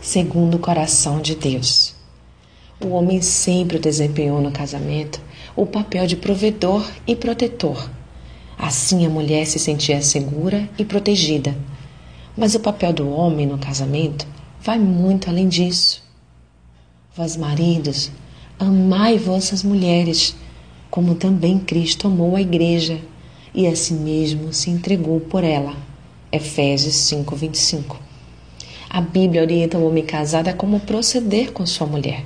segundo o coração de Deus. O homem sempre desempenhou no casamento o papel de provedor e protetor. Assim a mulher se sentia segura e protegida. Mas o papel do homem no casamento vai muito além disso. Vós, maridos, amai vossas mulheres, como também Cristo amou a igreja e a si mesmo se entregou por ela. Efésios 5:25. A Bíblia orienta o homem casado a como proceder com sua mulher.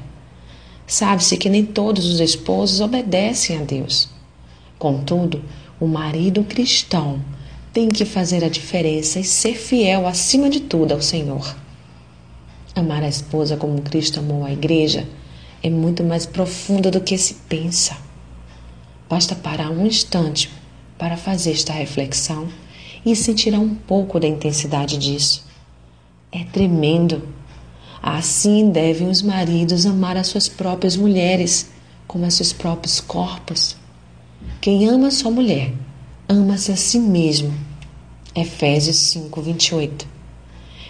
Sabe-se que nem todos os esposos obedecem a Deus. Contudo, o marido cristão tem que fazer a diferença e ser fiel acima de tudo ao Senhor. Amar a esposa como Cristo amou a igreja é muito mais profunda do que se pensa. Basta parar um instante para fazer esta reflexão e sentirá um pouco da intensidade disso. É tremendo. Assim devem os maridos amar as suas próprias mulheres como a seus próprios corpos. Quem ama sua mulher, ama-se a si mesmo. Efésios 5, 28.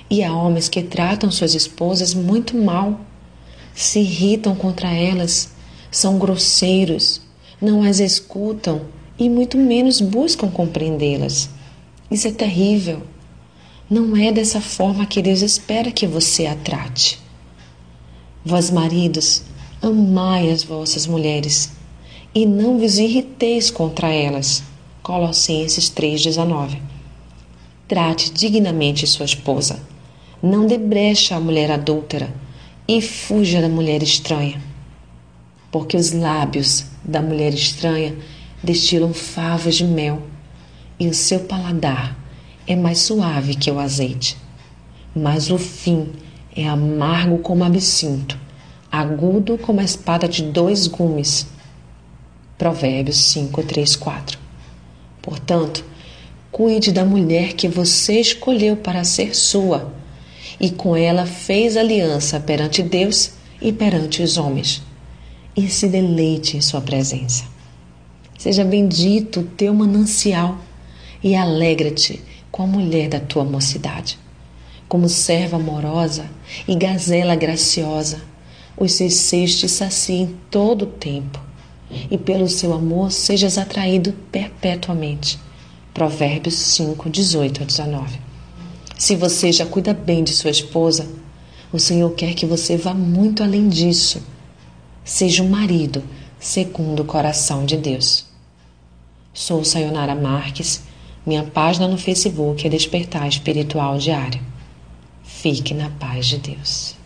E há homens que tratam suas esposas muito mal, se irritam contra elas, são grosseiros, não as escutam e muito menos buscam compreendê-las. Isso é terrível. Não é dessa forma que Deus espera que você a trate. Vós, maridos, amai as vossas mulheres e não vos irriteis contra elas. Colossenses 3,19. Trate dignamente sua esposa. Não dê brecha à mulher adúltera e fuja da mulher estranha. Porque os lábios da mulher estranha destilam favas de mel e o seu paladar é mais suave que o azeite. Mas o fim é amargo como absinto, agudo como a espada de dois gumes. Provérbios 5, 3, 4. Portanto, cuide da mulher que você escolheu para ser sua e com ela fez aliança perante Deus e perante os homens. E se deleite em sua presença. Seja bendito o teu manancial e alegra-te com a mulher da tua mocidade. Como serva amorosa e gazela graciosa, os seus seios te saciem todo o tempo, e pelo seu amor sejas atraído perpetuamente. Provérbios 5, 18 a 19. Se você já cuida bem de sua esposa, o Senhor quer que você vá muito além disso. Seja um marido segundo o coração de Deus. Sou Sayonara Marques minha página no Facebook é Despertar Espiritual Diário. Fique na paz de Deus.